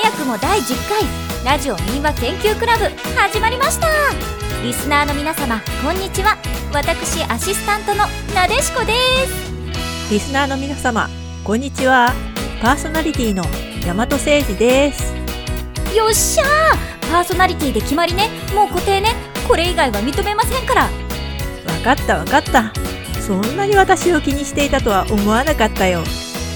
早くも第10回ラジオ民話研究クラブ始まりました。リスナーの皆様こんにちは。私アシスタントのなでしこです。リスナーの皆様こんにちは。パーソナリティの大和誠二です。よっしゃー。パーソナリティで決まりね。もう固定ね。これ以外は認めませんから。わかったわかった。そんなに私を気にしていたとは思わなかったよ。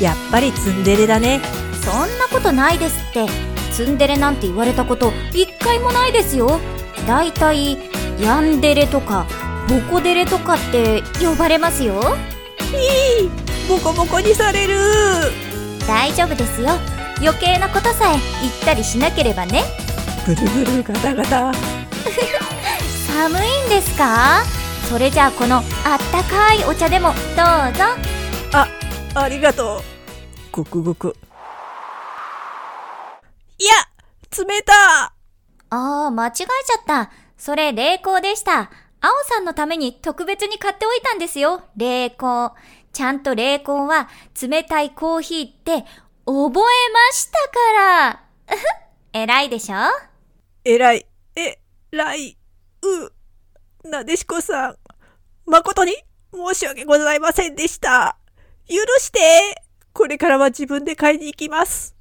やっぱりツンデレだねそんなことないですってツンデレなんて言われたこと一回もないですよ。だいたいヤンデレとかボコデレとかって呼ばれますよ。いいボコボコにされる。大丈夫ですよ。余計なことさえ言ったりしなければね。ブルブルガタガタ。寒いんですか？それじゃあこのあったかいお茶でもどうぞ。ありがとう。ごくごくいや冷たあー間違えちゃった。それ冷凍でした。青さんのために特別に買っておいたんですよ。冷凍。ちゃんと冷凍は冷たいコーヒーって覚えましたから。偉いでしょ？えらい。えらい。うなでしこさん。誠に申し訳ございませんでした。許して。これからは自分で買いに行きます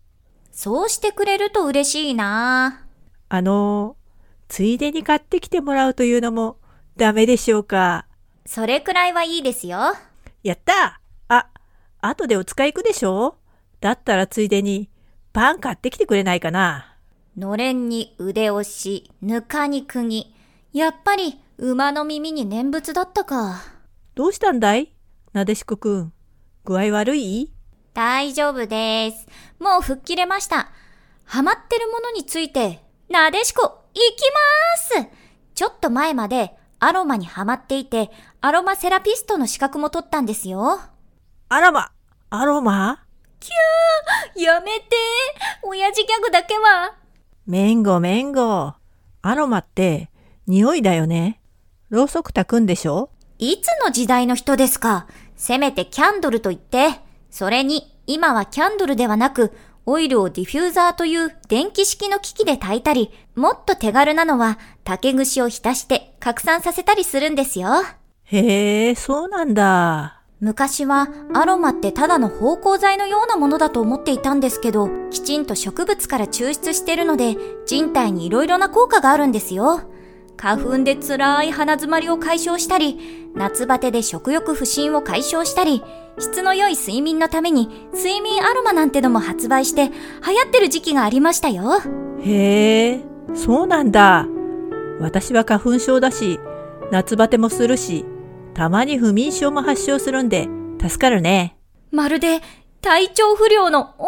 そうしてくれると嬉しいなあのついでに買ってきてもらうというのもダメでしょうか？それくらいはいいですよやったあ、後でお使い行くでしょ？だったらついでにパン買ってきてくれないかな？のれんに腕押し、ぬかに釘。やっぱり馬の耳に念仏だったか。どうしたんだい？なでしこくん。具合悪い？大丈夫です。もう吹っ切れました。ハマってるものについて、なでしこ、行きまーすちょっと前までアロマにハマっていて、アロマセラピストの資格も取ったんですよ。あらま、アロマ？やめて親父ギャグだけは。めんごめんご。アロマって匂いだよね。ろうそく炊くんでしょ？いつの時代の人ですか？せめてキャンドルと言って。それに、今はキャンドルではなく、オイルをディフューザーという電気式の機器で炊いたり、もっと手軽なのは竹串を浸して拡散させたりするんですよ。へえ、そうなんだ。昔はアロマってただの芳香剤のようなものだと思っていたんですけど、きちんと植物から抽出してるので、人体に色々な効果があるんですよ。花粉で辛い鼻詰まりを解消したり、夏バテで食欲不振を解消したり、質の良い睡眠のために睡眠アロマなんてのも発売して流行ってる時期がありましたよ。へえ、そうなんだ。私は花粉症だし、夏バテもするし、たまに不眠症も発症するんで、助かるね。まるで体調不良のオンパレー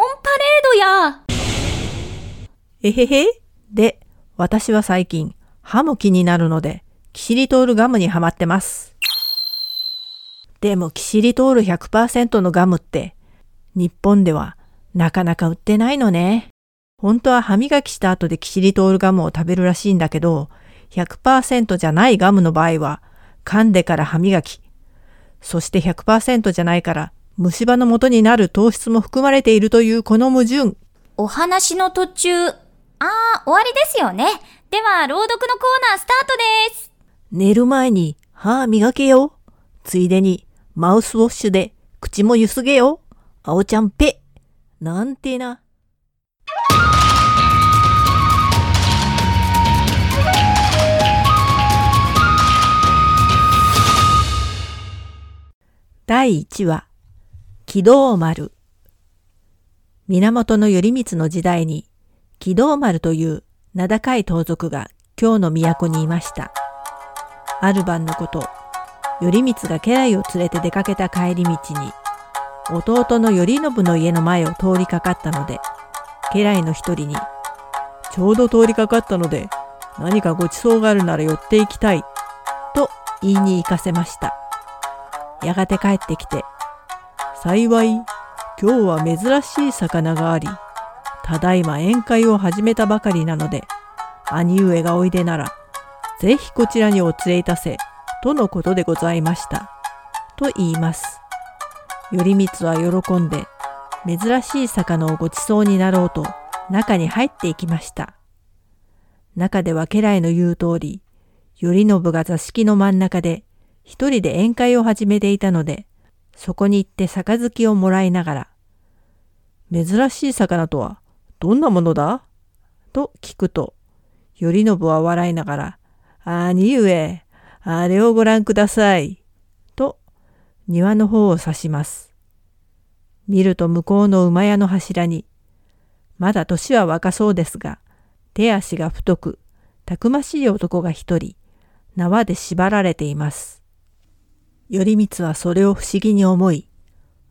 ドや。えへへで、私は最近、歯も気になるので、キシリトールガムにはまってます。でもキシリトール100%のガムって、日本ではなかなか売ってないのね。本当は歯磨きした後でキシリトールガムを食べるらしいんだけど、100%じゃないガムの場合は、噛んでから歯磨き。そして100%じゃないから、虫歯の元になる糖質も含まれているというこの矛盾。お話の途中、あー、終わりですよね。では、朗読のコーナースタートです。寝る前に歯磨けよ。ついでにマウスウォッシュで口もゆすげよ。あおちゃんぺ。なんてな。第1話軌道丸源頼光の時代に軌道丸という名高い盗賊が京の都にいました。ある晩のこと、頼光が家来を連れて出かけた帰り道に、弟の頼信の家の前を通りかかったので、家来の一人に、ちょうど通りかかったので、何かごちそうがあるなら寄って行きたい、と言いに行かせました。やがて帰ってきて、幸い、今日は珍しい魚があり、ただいま宴会を始めたばかりなので、兄上がおいでなら、ぜひこちらにお連れいたせ、とのことでございました。と言います。頼光は喜んで、珍しい魚をごちそうになろうと、中に入っていきました。中では家来の言う通り、頼信が座敷の真ん中で一人で宴会を始めていたので、そこに行って杯をもらいながら、珍しい魚とはどんなものだ？と聞くと、頼信は笑いながら、兄上、あれをご覧ください。と、庭の方を指します。見ると向こうの馬屋の柱に、まだ年は若そうですが、手足が太く、たくましい男が一人、縄で縛られています。頼光はそれを不思議に思い、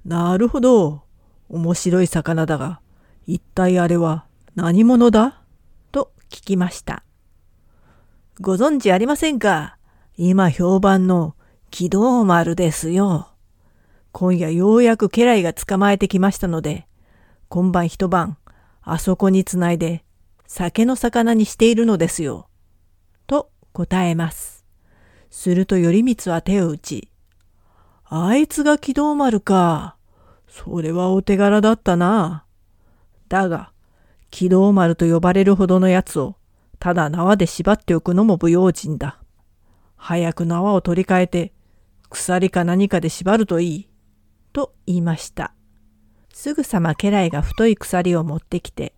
なるほど、面白い魚だが、一体あれは何者だ？と聞きました。ご存知ありませんか？今評判の軌道丸ですよ。今夜ようやく家来が捕まえてきましたので、今晩一晩、あそこにつないで、酒の魚にしているのですよ。と答えます。すると頼光は手を打ち、あいつが軌道丸か。それはお手柄だったな。だが、軌道丸と呼ばれるほどのやつを、ただ縄で縛っておくのも不用心だ。早く縄を取り替えて、鎖か何かで縛るといい。と言いました。すぐさま家来が太い鎖を持ってきて、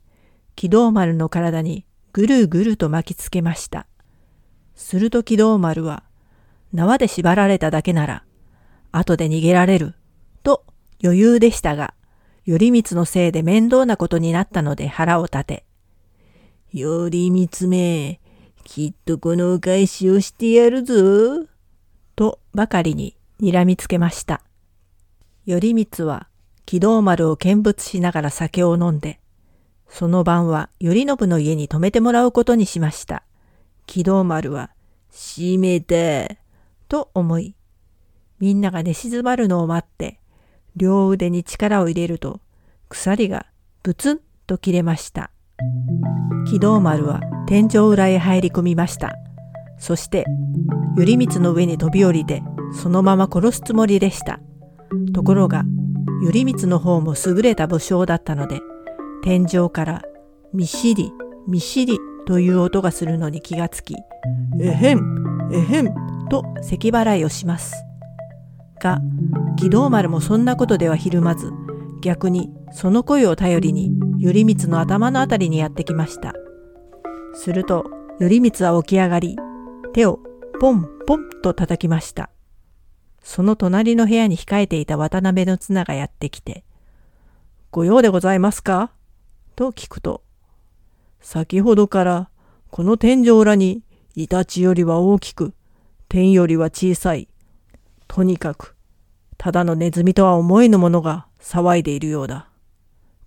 軌道丸の体にぐるぐると巻きつけました。すると軌道丸は、縄で縛られただけなら、後で逃げられる、と余裕でしたが、頼光のせいで面倒なことになったので腹を立て、頼光め、きっとこのお返しをしてやるぞ、とばかりに睨みつけました。頼光は軌道丸を見物しながら酒を飲んで、その晩は頼信の家に泊めてもらうことにしました。軌道丸は、閉めた、と思い、みんなが寝静まるのを待って、両腕に力を入れると、鎖がブツンと切れました。軌道丸は天井裏へ入り込みました。そして、頼光の上に飛び降りて、そのまま殺すつもりでした。ところが、頼光の方も優れた武将だったので、天井からみしり、みしりという音がするのに気がつき、えへん、えへんと咳払いをします。が、軌道丸もそんなことではひるまず、逆にその声を頼りに頼光の頭のあたりにやってきました。すると、頼光は起き上がり、手をポンポンと叩きました。その隣の部屋に控えていた渡辺の綱がやってきて、ご用でございますか？と聞くと、先ほどからこの天井裏にイタチよりは大きく、天よりは小さい、とにかく、ただのネズミとは思えぬものが騒いでいるようだ。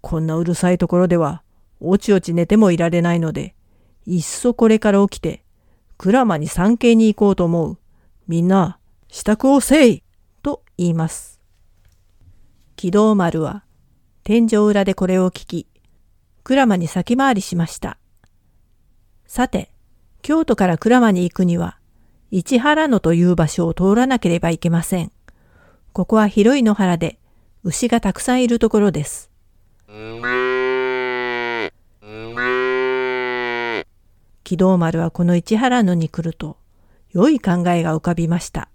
こんなうるさいところでは、おちおち寝てもいられないので、いっそこれから起きて、鞍馬に参詣に行こうと思う。みんな、支度をせいと言います。軌道丸は天井裏でこれを聞き、鞍馬に先回りしました。さて、京都から鞍馬に行くには、市原野という場所を通らなければいけません。ここは広い野原で、牛がたくさんいるところです。軌道丸はこの市原野に来ると、良い考えが浮かびました。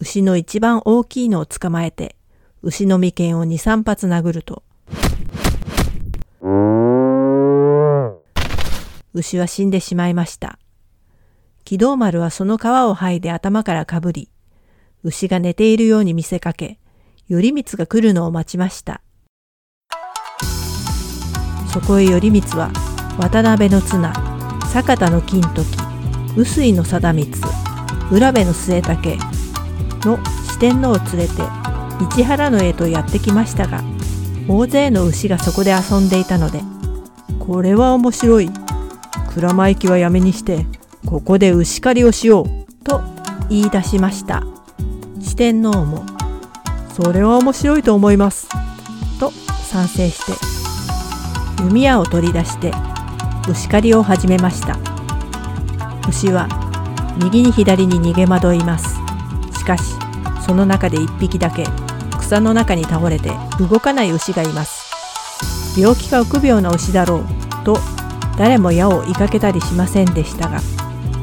牛の一番大きいのを捕まえて、牛の眉間を二三発殴ると、牛は死んでしまいました。軌道丸はその皮を剥いで頭からかぶり、牛が寝ているように見せかけ、頼光が来るのを待ちました。そこへ頼光は、渡辺の綱、坂田の金時、臼井の貞光、浦部の末武、の四天王を連れて市原野へとやってきましたが大勢の牛がそこで遊んでいたのでこれは面白い鞍馬行きはやめにしてここで牛狩りをしようと言い出しました。四天王もそれは面白いと思います。と賛成して弓矢を取り出して牛狩りを始めました。牛は右に左に逃げ惑います。しかしその中で1匹だけ草の中に倒れて動かない牛がいます。病気か臆病な牛だろうと誰も矢を追いかけたりしませんでしたが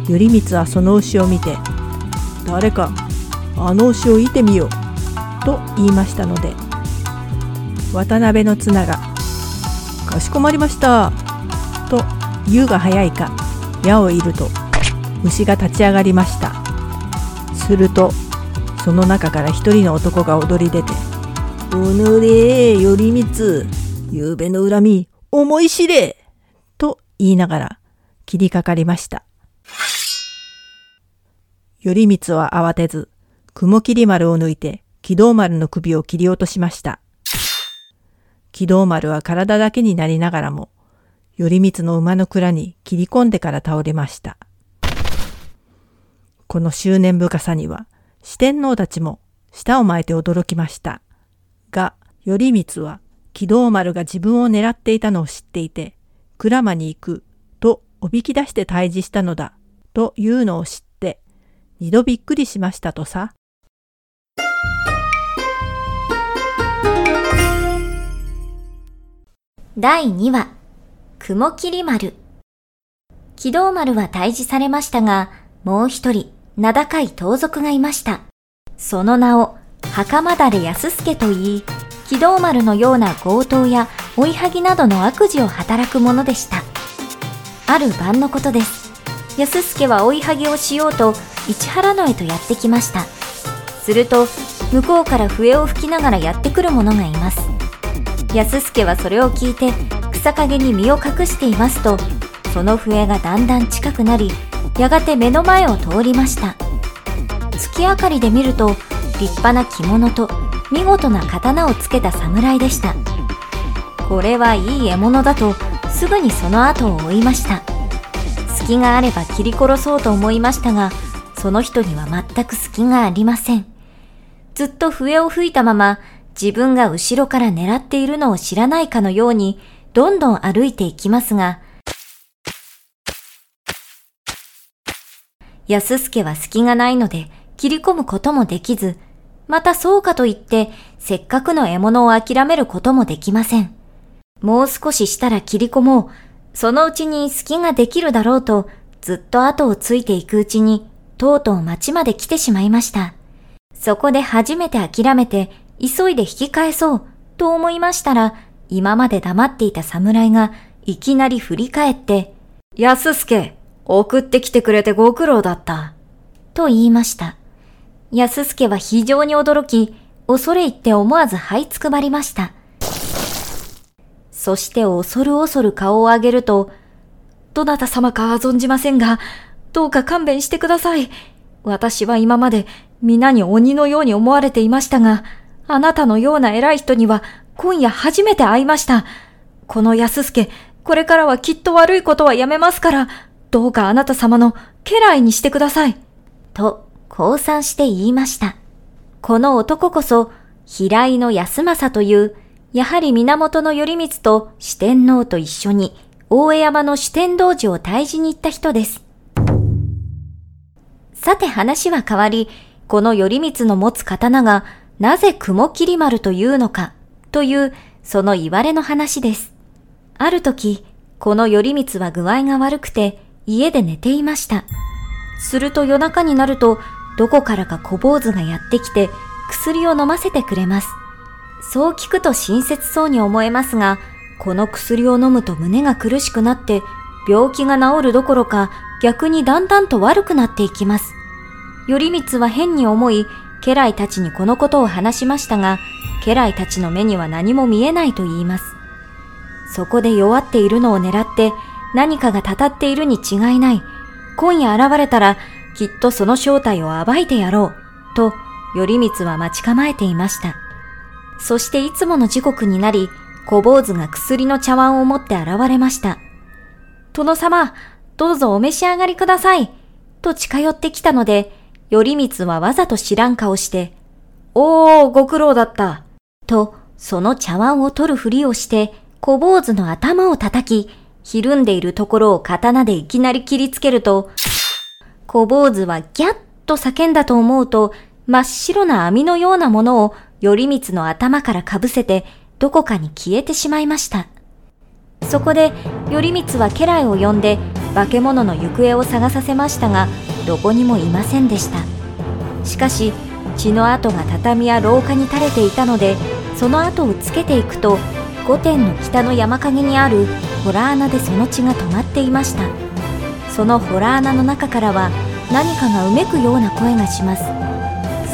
頼光はその牛を見て「誰かあの牛を射てみよう」と言いましたので渡辺の綱が「かしこまりました」と言うが早いか矢を射ると虫が立ち上がりましたするとその中から一人の男が踊り出て「おのれ頼光ゆうべの恨み思い知れ!」と言いながら切りかかりました頼光は慌てず雲霧丸を抜いて軌道丸の首を切り落としました軌道丸は体だけになりながらも頼光の馬の蔵に切り込んでから倒れました。この執念深さには四天王たちも舌を巻いて驚きました。が、頼光は軌道丸が自分を狙っていたのを知っていて、鞍馬に行くとおびき出して退治したのだというのを知って、二度びっくりしましたとさ。第2話、雲霧丸。軌道丸は退治されましたが、もう一人、名高い盗賊がいました。その名を、袴田で安助と言い、軌道丸のような強盗や追いはぎなどの悪事を働く者でした。ある晩のことです。安助は追いはぎをしようと市原野へとやってきました。すると、向こうから笛を吹きながらやってくる者がいます。安助はそれを聞いて草陰に身を隠していますと、その笛がだんだん近くなり、やがて目の前を通りました月明かりで見ると立派な着物と見事な刀をつけた侍でしたこれはいい獲物だとすぐにその後を追いました隙があれば切り殺そうと思いましたがその人には全く隙がありませんずっと笛を吹いたまま自分が後ろから狙っているのを知らないかのようにどんどん歩いていきますが安助は隙がないので切り込むこともできず、またそうかと言って、せっかくの獲物を諦めることもできません。もう少ししたら切り込もう。そのうちに隙ができるだろうと、ずっと後をついていくうちに、とうとう町まで来てしまいました。そこで初めて諦めて、急いで引き返そう、と思いましたら、今まで黙っていた侍が、いきなり振り返って、安助、送ってきてくれてご苦労だった。と言いました。安助は非常に驚き、恐れ入って思わず這いつくばりました。そして恐る恐る顔を上げると、どなた様かは存じませんが、どうか勘弁してください。私は今まで皆に鬼のように思われていましたが、あなたのような偉い人には今夜初めて会いました。この安助、これからはきっと悪いことはやめますから、どうかあなた様の家来にしてください。と、降参して言いました。この男こそ、平井の安政という、やはり源頼光と四天王と一緒に、大江山の四天道寺を退治に行った人です。さて話は変わり、この頼光の持つ刀が、なぜ雲霧丸というのか、という、その言われの話です。ある時、この頼光は具合が悪くて、家で寝ていました。すると夜中になると、どこからか小坊主がやってきて、薬を飲ませてくれます。そう聞くと親切そうに思えますが、この薬を飲むと胸が苦しくなって、病気が治るどころか逆にだんだんと悪くなっていきます。頼光は変に思い、家来たちにこのことを話しましたが、家来たちの目には何も見えないと言います。そこで弱っているのを狙って、何かがたたっているに違いない。今夜現れたら、きっとその正体を暴いてやろう。と、頼光は待ち構えていました。そしていつもの時刻になり、小坊主が薬の茶碗を持って現れました。殿様、どうぞお召し上がりください。と近寄ってきたので、頼光はわざと知らん顔して、おー、ご苦労だった。と、その茶碗を取るふりをして、小坊主の頭を叩き、ひるんでいるところを刀でいきなり切りつけると、小坊主はギャッと叫んだと思うと、真っ白な網のようなものを頼光の頭からかぶせて、どこかに消えてしまいました。そこで頼光は家来を呼んで化け物の行方を探させましたがどこにもいませんでした。しかし血の跡が畳や廊下に垂れていたのでその跡をつけていくと御殿の北の山陰にあるホラー穴でその血が止まっていました。そのホラー穴の中からは何かがうめくような声がします。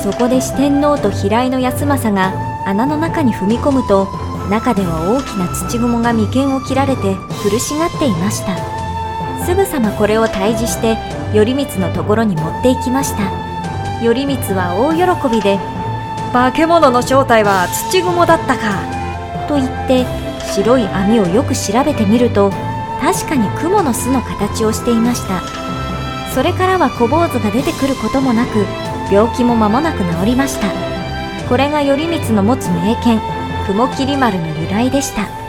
そこで四天王と平井の康政が穴の中に踏み込むと中では大きな土雲が眉間を切られて苦しがっていました。すぐさまこれを退治して頼光のところに持っていきました。頼光は大喜びで「化け物の正体は土雲だったか」と言って白い網をよく調べてみると確かに雲の巣の形をしていました。それからは小坊主が出てくることもなく病気も間もなく治りました。これが頼光の持つ名犬雲霧丸の由来でした。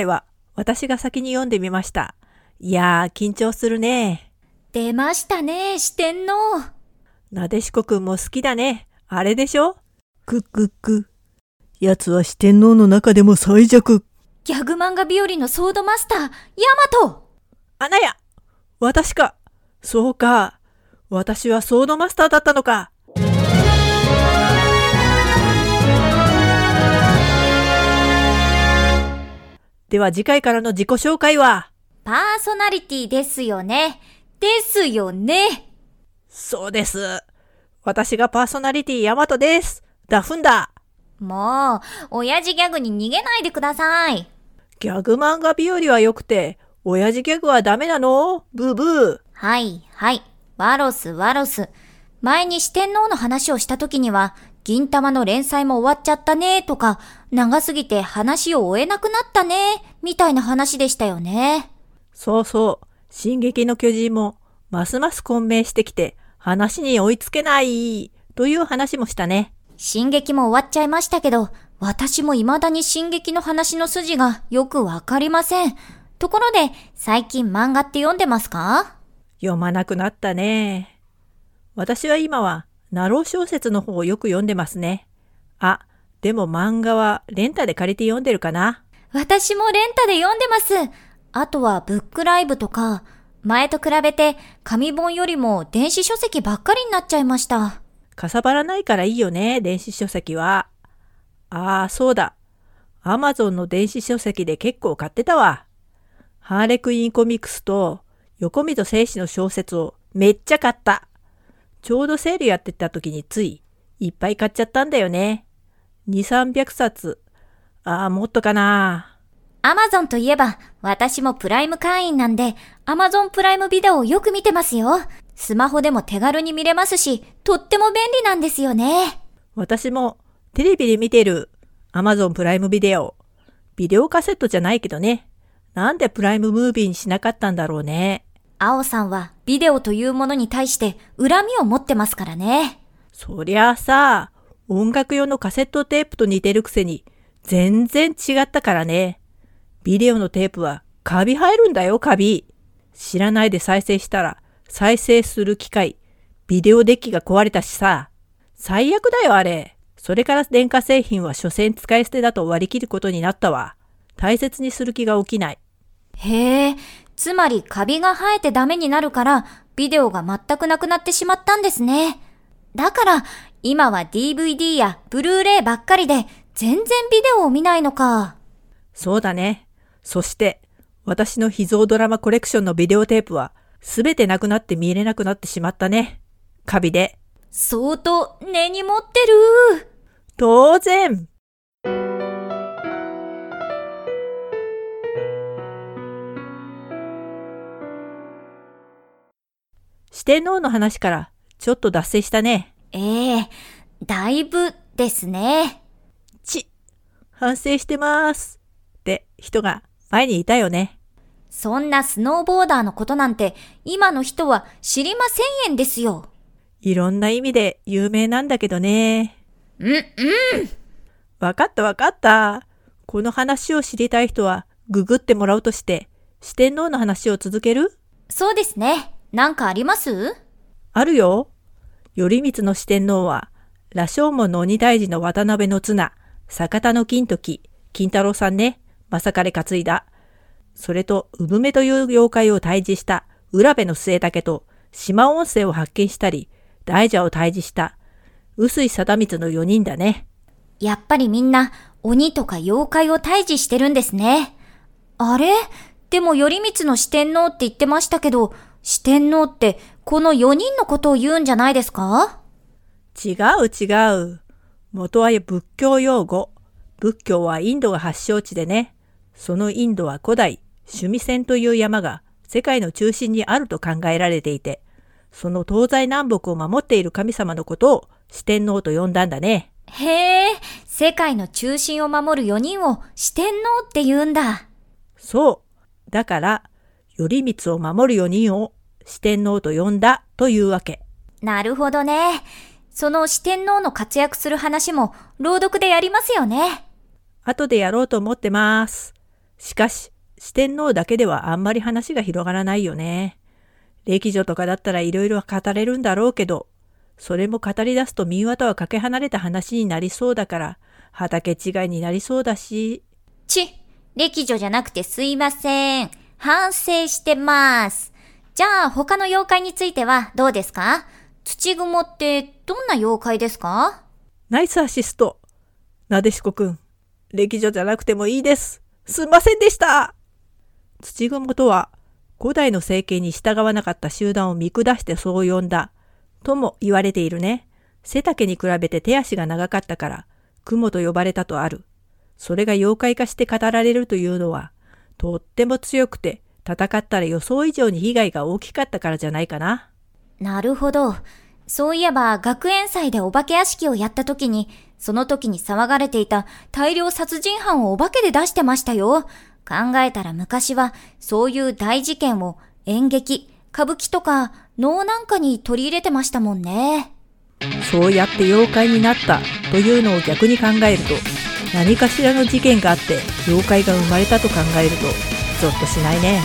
回は私が先に読んでみました。いやー、緊張するね。出ましたね四天王なでしこくんも好きだね。あれでしょ？くっくっく。奴は四天王の中でも最弱。ギャグ漫画日和のソードマスターヤマトあなや？私か。そうか。私はソードマスターだったのか。では次回からの自己紹介は？パーソナリティですよねですよねそうです。私がパーソナリティヤマトです。ダフンだ。もう親父ギャグに逃げないでくださいギャグ漫画日和は良くて、親父ギャグはダメなの？ブーブー。はいはいワロスワロス前に四天王の話をした時には銀玉の連載も終わっちゃったねとか長すぎて話を終えなくなったねみたいな話でしたよねそうそう。進撃の巨人も、ますます混迷してきて、話に追いつけない、という話もしたね。進撃も終わっちゃいましたけど、私も未だに進撃の話の筋がよくわかりません。ところで、最近漫画って読んでますか？読まなくなったね。私は今は、ナロー小説の方をよく読んでますね。あ、でも漫画はレンタで借りて読んでるかな？私もレンタで読んでます。あとはブックライブとか、前と比べて紙本よりも電子書籍ばっかりになっちゃいました。かさばらないからいいよね、電子書籍は。ああ、そうだ。アマゾンの電子書籍で結構買ってたわ。ハーレクインコミックスと横溝正史の小説をめっちゃ買った。ちょうどセールやってた時についいっぱい買っちゃったんだよね。2、300冊。ああ、もっとかな。アマゾンといえば、私もプライム会員なんで、アマゾンプライムビデオをよく見てますよ。スマホでも手軽に見れますし、とっても便利なんですよね。私もテレビで見てる Amazon プライムビデオ。ビデオカセットじゃないけどね。なんでプライムムービーにしなかったんだろうね。青さんはビデオというものに対して恨みを持ってますからね。そりゃあさ、音楽用のカセットテープと似てるくせに全然違ったからね。ビデオのテープはカビ入るんだよ、カビ。知らないで再生したら再生する機械、ビデオデッキが壊れたしさ。最悪だよ、あれ。それから電化製品は所詮使い捨てだと割り切ることになったわ。大切にする気が起きない。へえ、つまりカビが生えてダメになるから、ビデオが全くなくなってしまったんですね。だから、今は DVD やブルーレイばっかりで、全然ビデオを見ないのか。そうだね。そして、私の秘蔵ドラマコレクションのビデオテープは、すべてなくなって見れなくなってしまったね。カビで。相当根に持ってる。当然四天王の話からちょっと脱線したね。ええだいぶですね。ち、反省してます。って人が前にいたよね。そんなスノーボーダーのことなんて、今の人は知りませんえんですよ。いろんな意味で有名なんだけどね。うん、うん。わかったわかった。この話を知りたい人はググってもらうとして、四天王の話を続ける？そうですね。なんかあります？あるよ。頼光の四天王は、羅生門の鬼退治の渡辺の綱、坂田の金時、金太郎さんね、まさかれ担いだ。それと、産めという妖怪を退治した浦部の末竹と、島温泉を発見したり、大蛇を退治した、臼井貞光の4人だね。やっぱりみんな、鬼とか妖怪を退治してるんですね。あれ？でも頼光の四天王って言ってましたけど、四天王ってこの4人のことを言うんじゃないですか？違う違う。元は仏教用語。仏教はインドが発祥地でね。そのインドは古代、趣味線という山が世界の中心にあると考えられていて、その東西南北を守っている神様のことを四天王と呼んだんだね。へえ、世界の中心を守る4人を四天王って言うんだ。そう。だから、頼光を守る4人を四天王と呼んだというわけ。なるほどね。その四天王の活躍する話も朗読でやりますよね。後でやろうと思ってます。しかし、四天王だけではあんまり話が広がらないよね。歴女とかだったら色々語れるんだろうけど、それも語り出すと民話とはかけ離れた話になりそうだから、畑違いになりそうだし。ち、歴女じゃなくてすいません。反省してます。じゃあ他の妖怪についてはどうですか？土雲ってどんな妖怪ですか？ナイスアシスト。なでしこくん。歴女じゃなくてもいいです。すんませんでした土雲とは、古代の政権に従わなかった集団を見下してそう呼んだ、とも言われているね。背丈に比べて手足が長かったから、雲と呼ばれたとある。それが妖怪化して語られるというのは、とっても強くて、戦ったら予想以上に被害が大きかったからじゃないかな。なるほど。そういえば、学園祭でお化け屋敷をやった時に、その時に騒がれていた大量殺人犯をお化けで出してましたよ。考えたら昔は、そういう大事件を演劇、歌舞伎とか能なんかに取り入れてましたもんね。そうやって妖怪になったというのを逆に考えると、何かしらの事件があって妖怪が生まれたと考えると、ゾッとしないね。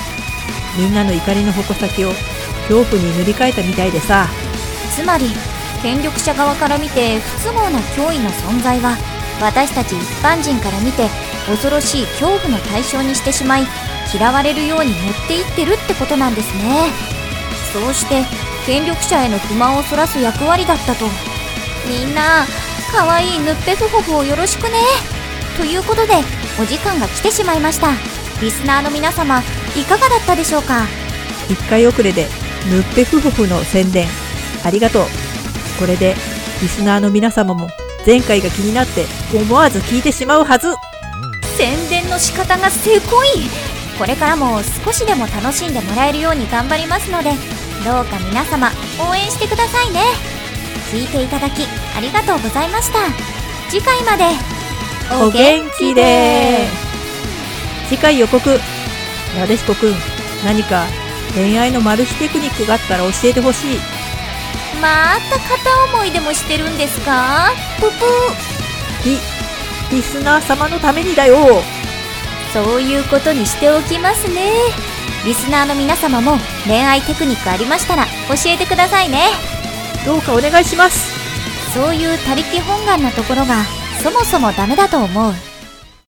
みんなの怒りの矛先を恐怖に塗り替えたみたいでさ。つまり、権力者側から見て不都合な脅威の存在は、私たち一般人から見て恐ろしい恐怖の対象にしてしまい、嫌われるように持っていってるってことなんですね。そうして権力者への不満をそらす役割だったとみんな可愛いヌッペフホフをよろしくねということでお時間が来てしまいました。リスナーの皆様いかがだったでしょうか？1回遅れでヌッペフホフの宣伝。ありがとう。これでリスナーの皆様も前回が気になって思わず聞いてしまうはず。宣伝の仕方がせこい。これからも少しでも楽しんでもらえるように頑張りますのでどうか皆様応援してくださいね。聞いていただきありがとうございました。次回までお元気で。次回予告。なでしこくん何か恋愛のマル秘テクニックがあったら教えてほしい。また片思いでもしてるんですか？ぷぷ。リリスナー様のためにだよ。そういうことにしておきますね。リスナーの皆様も恋愛テクニックありましたら教えてくださいね。どうかお願いします。そういう他力本願なところがそもそもダメだと思う。